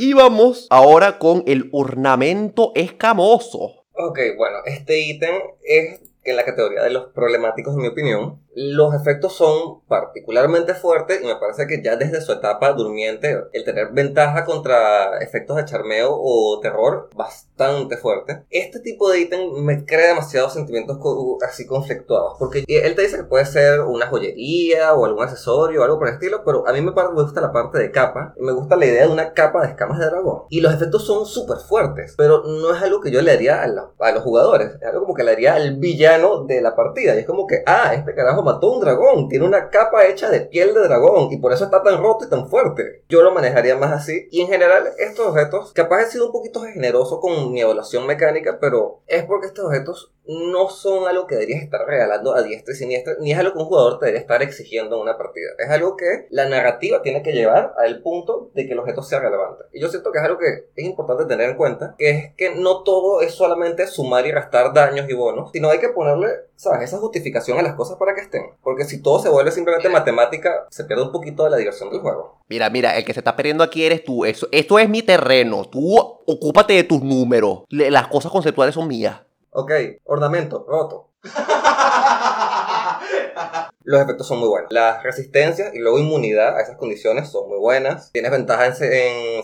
Y vamos ahora con el ornamento escamoso. Ok, bueno, este ítem es en la categoría de los problemáticos, en mi opinión. Los efectos son particularmente fuertes y me parece que ya desde su etapa durmiente, el tener ventaja contra efectos de charmeo o terror, bastante fuerte. Este tipo de ítem me crea demasiados sentimientos así conflictuados, porque él te dice que puede ser una joyería o algún accesorio o algo por el estilo, pero a mí me gusta la parte de capa y me gusta la idea de una capa de escamas de dragón. Y los efectos son súper fuertes, pero no es algo que yo le haría a, la- a los jugadores, es algo como que le haría al villano de la partida. Y es como que, ah, este carajo mató un dragón, tiene una capa hecha de piel de dragón y por eso está tan roto y tan fuerte. Yo lo manejaría más así. Y en general, estos objetos, capaz he sido un poquito generoso con mi evaluación mecánica, pero es porque estos objetos no son algo que deberías estar regalando a diestra y siniestra, ni es algo que un jugador te debería estar exigiendo en una partida. Es algo que la narrativa tiene que llevar al punto de que el objeto sea relevante. Y yo siento que es algo que es importante tener en cuenta, que es que no todo es solamente sumar y restar daños y bonos, sino hay que ponerle, ¿sabes?, esa justificación a las cosas para que estén. Porque si todo se vuelve simplemente matemática, se pierde un poquito de la diversión del juego. Mira, mira, el que se está perdiendo aquí eres tú. Eso, esto es mi terreno. Tú ocúpate de tus números. Las cosas conceptuales son mías. Ok, ornamento, roto. *laughs* Los efectos son muy buenos. Las resistencias y luego inmunidad a esas condiciones son muy buenas. Tienes ventaja en, en.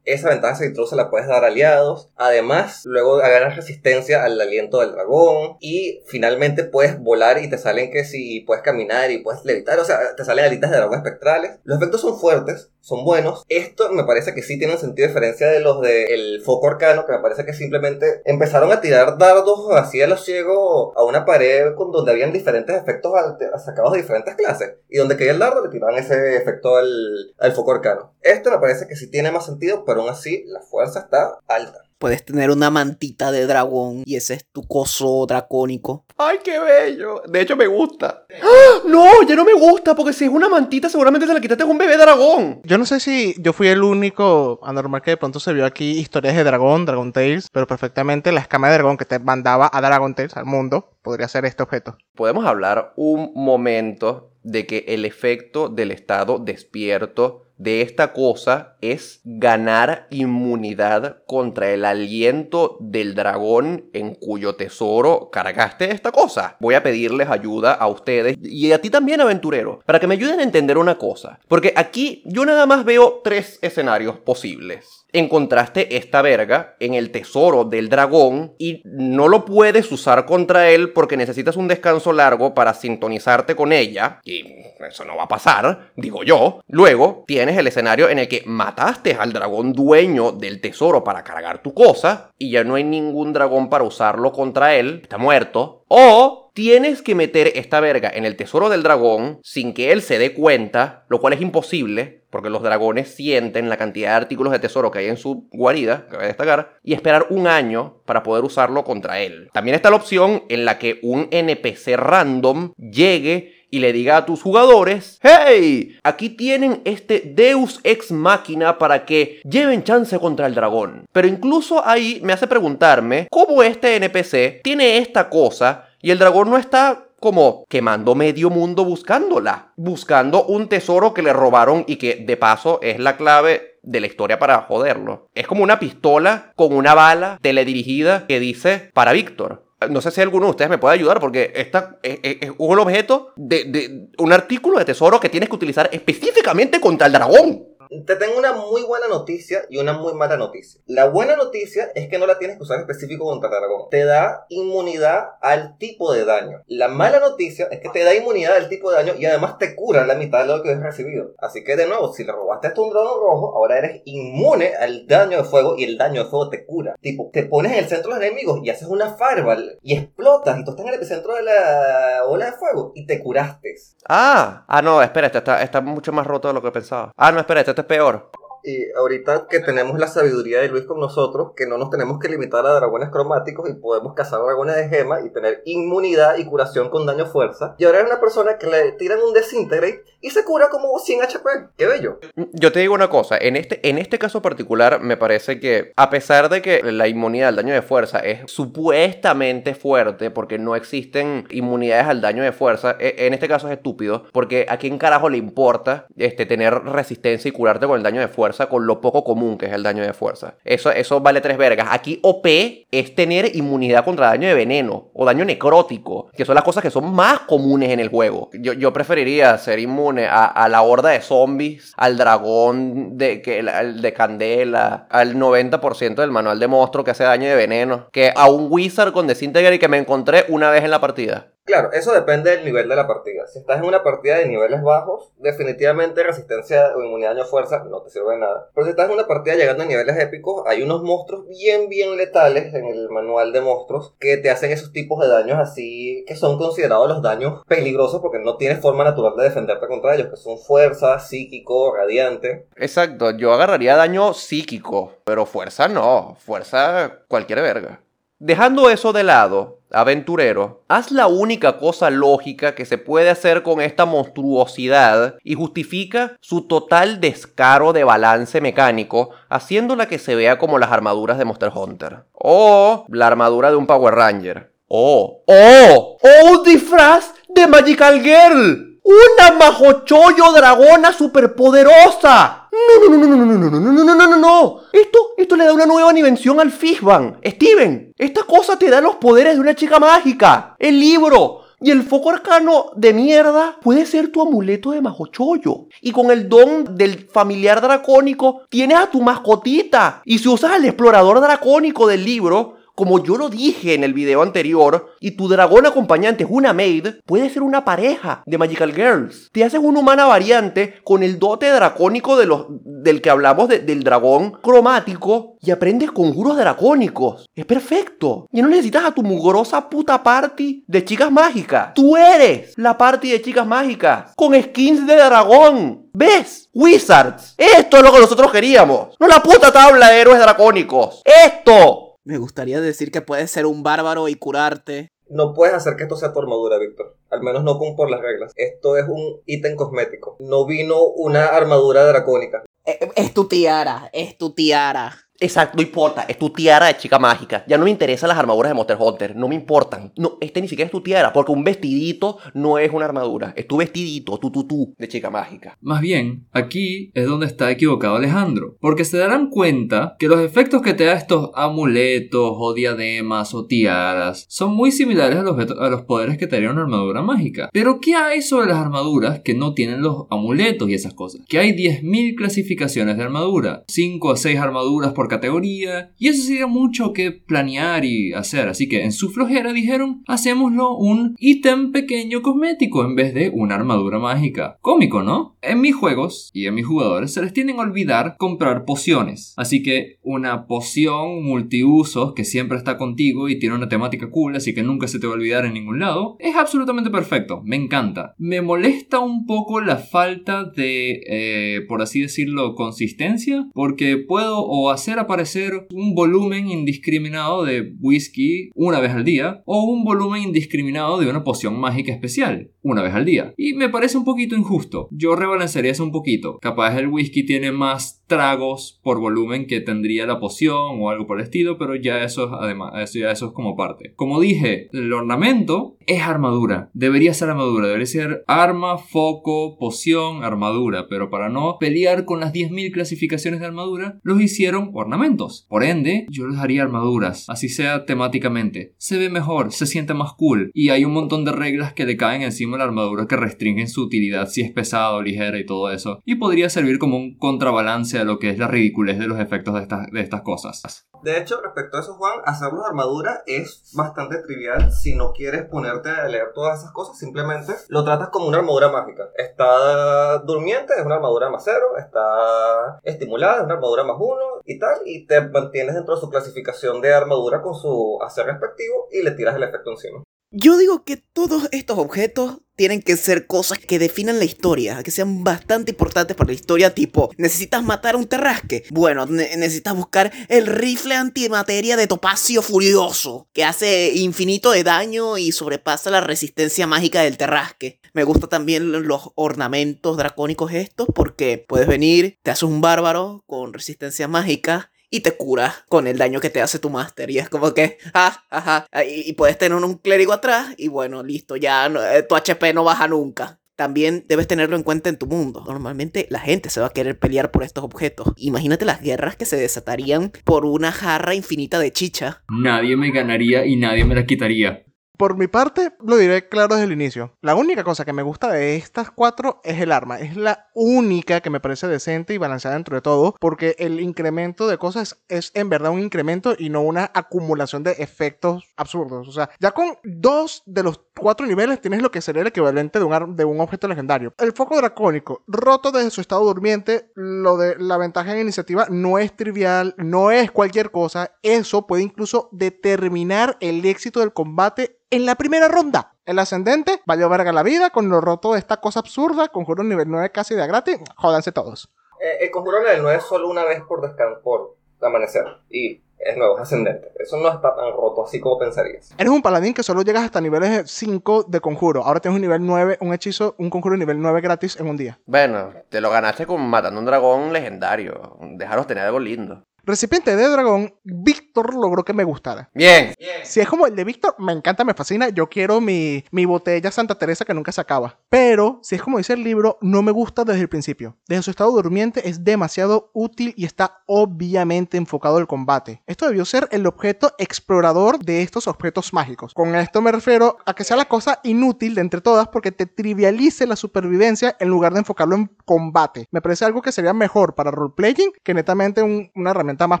Esa ventaja en Saving Throws se la puedes dar a aliados. Además, luego ganas resistencia al aliento del dragón. Y finalmente puedes volar y te salen que si puedes caminar y puedes levitar. O sea, te salen alitas de dragón espectrales. Los efectos son fuertes, son buenos. Esto me parece que sí tiene un sentido de diferencia de los del foco arcano, que me parece que simplemente empezaron a tirar dardos así a lo ciego a una pared con donde habían diferentes efectos al- sacados de diferentes clases. Y donde caía el dardo le tiraban ese efecto al, al foco arcano. Este me parece que sí tiene más sentido, pero aún así la fuerza está alta. Puedes tener una mantita de dragón y ese es tu coso dracónico. ¡Ay, qué bello! De hecho, me gusta. ¡Ah! No, ya no me gusta, porque si es una mantita, seguramente se la quitaste a un bebé dragón. Yo no sé si yo fui el único anormal que de pronto se vio aquí historias de dragón, Dragon Tales, pero perfectamente la escama de dragón que te mandaba a Dragon Tales, al mundo, podría ser este objeto. Podemos hablar un momento de que el efecto del estado despierto de esta cosa es ganar inmunidad contra el aliento del dragón en cuyo tesoro cargaste esta cosa. Voy a pedirles ayuda a ustedes y a ti también, aventurero, para que me ayuden a entender una cosa. Porque aquí yo nada más veo tres escenarios posibles. Encontraste esta verga en el tesoro del dragón y no lo puedes usar contra él porque necesitas un descanso largo para sintonizarte con ella. Y eso no va a pasar, digo yo. Luego tienes el escenario en el que mataste al dragón dueño del tesoro para cargar tu cosa y ya no hay ningún dragón para usarlo contra él. Está muerto. O tienes que meter esta verga en el tesoro del dragón sin que él se dé cuenta, lo cual es imposible, porque los dragones sienten la cantidad de artículos de tesoro que hay en su guarida, que voy a destacar, y esperar un año para poder usarlo contra él. También está la opción en la que un NPC random llegue y le diga a tus jugadores, hey, aquí tienen este Deus Ex Máquina para que lleven chance contra el dragón. Pero incluso ahí me hace preguntarme cómo este NPC tiene esta cosa y el dragón no está como quemando medio mundo buscándola, buscando un tesoro que le robaron y que de paso es la clave de la historia para joderlo. Es como una pistola con una bala teledirigida que dice para Víctor. No sé si alguno de ustedes me puede ayudar porque esta es, es- un objeto de, de un artículo de tesoro que tienes que utilizar específicamente contra el dragón. Te tengo una muy buena noticia y una muy mala noticia. La buena noticia es que no la tienes que usar específico contra dragón. Te da inmunidad al tipo de daño. La mala noticia es que te da inmunidad al tipo de daño y además te cura la mitad de lo que has recibido. Así que de nuevo, si le robaste hasta un dragón rojo, ahora eres inmune al daño de fuego y el daño de fuego te cura. Tipo, te pones en el centro de los enemigos y haces una fireball y explotas y tú estás en el epicentro de la ola de fuego y te curaste. Ah, ah no, espera, este está, está mucho más roto de lo que pensaba. Ah, no, espera, este, peor. Y ahorita que tenemos la sabiduría de Luis con nosotros, que no nos tenemos que limitar a dragones cromáticos y podemos cazar dragones de gema y tener inmunidad y curación con daño fuerza. Y ahora es una persona que le tiran un desintegrate y se cura como 100 HP. ¡Qué bello! Yo te digo una cosa, en este, en este caso particular me parece que a pesar de que la inmunidad al daño de fuerza es supuestamente fuerte porque no existen inmunidades al daño de fuerza, e- en este caso es estúpido porque a quién carajo le importa este, tener resistencia y curarte con el daño de fuerza con lo poco común que es el daño de fuerza. Eso, eso vale tres vergas. Aquí OP es tener inmunidad contra daño de veneno o daño necrótico, que son las cosas que son más comunes en el juego. Yo, yo preferiría ser inmune a, la horda de zombies, al dragón de, que, al de candela, al 90% del manual de monstruo que hace daño de veneno, que a un wizard con desintegrate que me encontré una vez en la partida. Claro, eso depende del nivel de la partida. Si estás en una partida de niveles bajos, definitivamente resistencia o inmunidad daño fuerza no te sirve de nada. Pero si estás en una partida llegando a niveles épicos, hay unos monstruos bien, bien letales en el manual de monstruos que te hacen esos tipos de daños así, que son considerados los daños peligrosos porque no tienes forma natural de defenderte contra ellos, que son fuerza, psíquico, radiante. Exacto, yo agarraría daño psíquico, pero fuerza no, fuerza cualquier verga. Dejando eso de lado, aventurero, haz la única cosa lógica que se puede hacer con esta monstruosidad y justifica su total descaro de balance mecánico, haciéndola que se vea como las armaduras de Monster Hunter. O la armadura de un Power Ranger. O, ¡Oh! ¡Oh! ¡Un disfraz de Magical Girl! ¡Una majochollo dragona superpoderosa! No, no, no, no, no, no, no, no, no, no, no, no, no. Esto, esto le da una nueva dimensión al Fishban. Steven, esta cosa te da los poderes de una chica mágica. El libro. Y el foco arcano de mierda puede ser tu amuleto de majochollo. Y con el don del familiar dracónico tienes a tu mascotita. Y si usas al explorador dracónico del libro, como yo lo dije en el video anterior, y tu dragón acompañante es una maid, puede ser una pareja de Magical Girls. Te haces una humana variante con el dote dracónico de los, del que hablamos de- del dragón cromático y aprendes conjuros dracónicos. Es perfecto. Ya no necesitas a tu mugrosa puta party de chicas mágicas. Tú eres la party de chicas mágicas con skins de dragón. ¿Ves? Wizards. Esto es lo que nosotros queríamos. No la puta tabla de héroes dracónicos. Esto. Me gustaría decir que puedes ser un bárbaro y curarte. No puedes hacer que esto sea tu armadura, Víctor. Al menos no con por las reglas. Esto es un ítem cosmético. No vino una armadura dracónica. Eh, Es tu tiara, es tu tiara. Exacto, no importa, es tu tiara de chica mágica. Ya no me interesan las armaduras de Monster Hunter, no me importan. No, este ni siquiera es tu tiara, porque un vestidito no es una armadura. Es tu vestidito, tu tu tu, de chica mágica. Más bien, aquí es donde está equivocado Alejandro, porque se darán cuenta que los efectos que te da estos amuletos o diademas o tiaras son muy similares a los, a los poderes que te una armadura mágica. Pero ¿qué hay sobre las armaduras que no tienen los amuletos y esas cosas? Que hay 10.000 clasificaciones de armadura, 5 a 6 armaduras por categoría, y eso sería mucho que planear y hacer, así que en su flojera dijeron, hacémoslo un ítem pequeño cosmético en vez de una armadura mágica. Cómico, ¿no? En mis juegos y en mis jugadores se les tienden a olvidar comprar pociones, así que una poción multiusos que siempre está contigo y tiene una temática cool, así que nunca se te va a olvidar en ningún lado, es absolutamente perfecto, me encanta. Me molesta un poco la falta de, eh, por así decirlo, consistencia, porque puedo o hacer aparecer un volumen indiscriminado de whisky una vez al día o un volumen indiscriminado de una poción mágica especial una vez al día. Y me parece un poquito injusto. Yo rebalancearía eso un poquito. Capaz el whisky tiene más tragos por volumen que tendría la poción o algo por el estilo, pero ya eso es además, eso ya eso es como parte. Como dije, el ornamento es armadura. Debería ser armadura, debería ser arma, foco, poción, armadura, pero para no pelear con las 10.000 clasificaciones de armadura, los hicieron ornamentos. Por ende, yo les haría armaduras, así sea temáticamente. Se ve mejor, se siente más cool y hay un montón de reglas que le caen encima de la armadura que restringen su utilidad si es pesada o ligera y todo eso. Y podría servir como un contrabalance a lo que es la ridiculez de los efectos de estas, de estas cosas. De hecho, respecto a eso, Juan, hacerlo de armadura es bastante trivial si no quieres ponerte a leer todas esas cosas, simplemente lo tratas como una armadura mágica. Está durmiente, es una armadura más cero, está estimulada, es una armadura más uno y tal, y te mantienes dentro de su clasificación de armadura con su hacer respectivo y le tiras el efecto encima. Yo digo que todos estos objetos tienen que ser cosas que definan la historia, que sean bastante importantes para la historia, tipo, ¿necesitas matar a un terrasque? Bueno, ne- necesitas buscar el rifle antimateria de Topacio Furioso, que hace infinito de daño y sobrepasa la resistencia mágica del terrasque. Me gustan también los ornamentos dracónicos estos, porque puedes venir, te haces un bárbaro con resistencia mágica y te curas con el daño que te hace tu máster. Y es como que, ah, ajá, y, y puedes tener un clérigo atrás y bueno, listo, ya eh, tu HP no baja nunca. También debes tenerlo en cuenta en tu mundo. Normalmente la gente se va a querer pelear por estos objetos. Imagínate las guerras que se desatarían por una jarra infinita de chicha. Nadie me ganaría y nadie me la quitaría. Por mi parte, lo diré claro desde el inicio. La única cosa que me gusta de estas cuatro es el arma. Es la única que me parece decente y balanceada dentro de todo, porque el incremento de cosas es en verdad un incremento y no una acumulación de efectos absurdos. O sea, ya con dos de los cuatro niveles tienes lo que sería el equivalente de un, de un objeto legendario. El foco dracónico, roto desde su estado durmiente, lo de la ventaja en iniciativa no es trivial, no es cualquier cosa. Eso puede incluso determinar el éxito del combate en la primera ronda. El ascendente valió verga la vida con lo roto de esta cosa absurda, conjuro nivel 9 casi de gratis. Jódanse todos. Eh, el conjuro level 9 es solo una vez por descanso, por amanecer. Y es nuevo, es ascendente. Eso no está tan roto así como pensarías. Eres un paladín que solo llegas hasta niveles 5 de conjuro. Ahora tienes un nivel 9, un hechizo, un conjuro nivel 9 gratis en un día. Bueno, te lo ganaste con matando un dragón legendario. Dejaros tener algo lindo. Recipiente de dragón, Víctor logró que me gustara. Bien. Si es como el de Víctor, me encanta, me fascina. Yo quiero mi, mi botella Santa Teresa que nunca se acaba. Pero, si es como dice el libro, no me gusta desde el principio. Desde su estado durmiente es demasiado útil y está obviamente enfocado al combate. Esto debió ser el objeto explorador de estos objetos mágicos. Con esto me refiero a que sea la cosa inútil de entre todas porque te trivialice la supervivencia en lugar de enfocarlo en combate. Me parece algo que sería mejor para roleplaying que netamente un- una herramienta más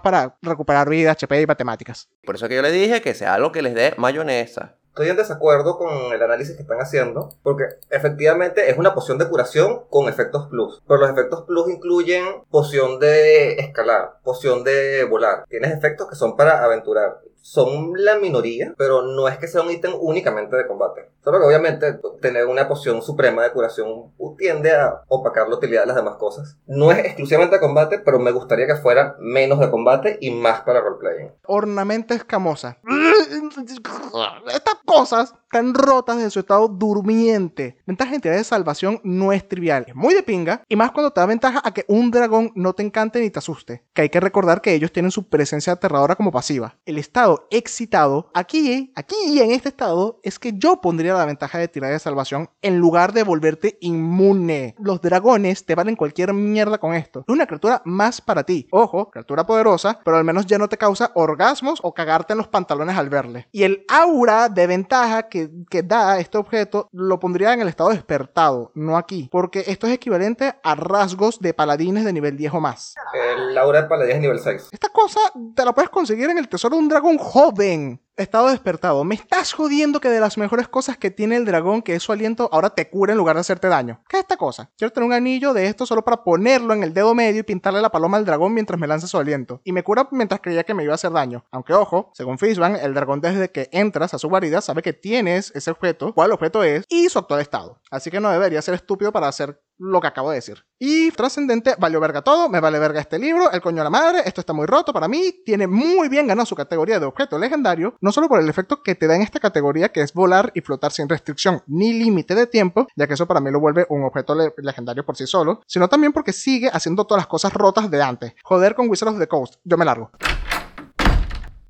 para recuperar vida, HP y matemáticas. Por eso que yo le dije que sea algo que les dé mayonesa. Estoy en desacuerdo con el análisis que están haciendo, porque efectivamente es una poción de curación con efectos plus. Pero los efectos plus incluyen poción de escalar, poción de volar. Tienes efectos que son para aventurar. Son la minoría, pero no es que sea un ítem únicamente de combate. Solo que obviamente tener una poción suprema de curación tiende a opacar la utilidad de las demás cosas. No es exclusivamente de combate, pero me gustaría que fuera menos de combate y más para roleplaying. ornamento escamosa. *laughs* Estas cosas están rotas de su estado durmiente. Ventaja de entidad de salvación no es trivial. Es muy de pinga. Y más cuando te da ventaja a que un dragón no te encante ni te asuste. Que hay que recordar que ellos tienen su presencia aterradora como pasiva. El estado excitado, aquí, aquí en este estado, es que yo pondría la ventaja de tirada de salvación en lugar de volverte inmune. Los dragones te valen cualquier mierda con esto. Es una criatura más para ti. Ojo, criatura poderosa, pero al menos ya no te causa orgasmos o cagarte en los pantalones al verle. Y el aura de ventaja que, que da este objeto lo pondría en el estado despertado, no aquí. Porque esto es equivalente a rasgos de paladines de nivel 10 o más. El aura de paladín es nivel 6. Esta cosa te la puedes conseguir en el tesoro de un dragón joven. Estado despertado. Me estás jodiendo que de las mejores cosas que tiene el dragón, que es su aliento, ahora te cura en lugar de hacerte daño. ¿Qué es esta cosa? Quiero tener un anillo de esto solo para ponerlo en el dedo medio y pintarle la paloma al dragón mientras me lanza su aliento. Y me cura mientras creía que me iba a hacer daño. Aunque ojo, según Fishban, el dragón desde que entras a su guarida sabe que tienes ese objeto, cuál objeto es y su actual estado. Así que no debería ser estúpido para hacer lo que acabo de decir. Y trascendente, valió verga todo, me vale verga este libro, el coño a la madre, esto está muy roto para mí, tiene muy bien ganado su categoría de objeto legendario, no solo por el efecto que te da en esta categoría que es volar y flotar sin restricción ni límite de tiempo, ya que eso para mí lo vuelve un objeto le- legendario por sí solo, sino también porque sigue haciendo todas las cosas rotas de antes. Joder con Wizard of the Coast, yo me largo.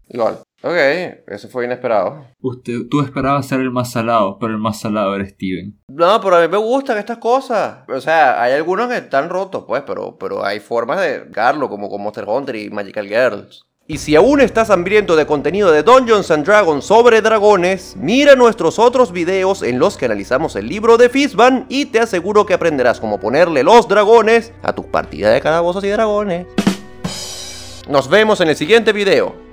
LOL. Ok, eso fue inesperado. Usted, tú esperabas ser el más salado, pero el más salado era Steven. No, pero a mí me gustan estas cosas. O sea, hay algunos que están rotos, pues, pero, pero hay formas de darlo, como con Monster Hunter y Magical Girls. Y si aún estás hambriento de contenido de Dungeons and Dragons sobre dragones, mira nuestros otros videos en los que analizamos el libro de Fizban y te aseguro que aprenderás cómo ponerle los dragones a tu partida de calabozos y dragones. Nos vemos en el siguiente video.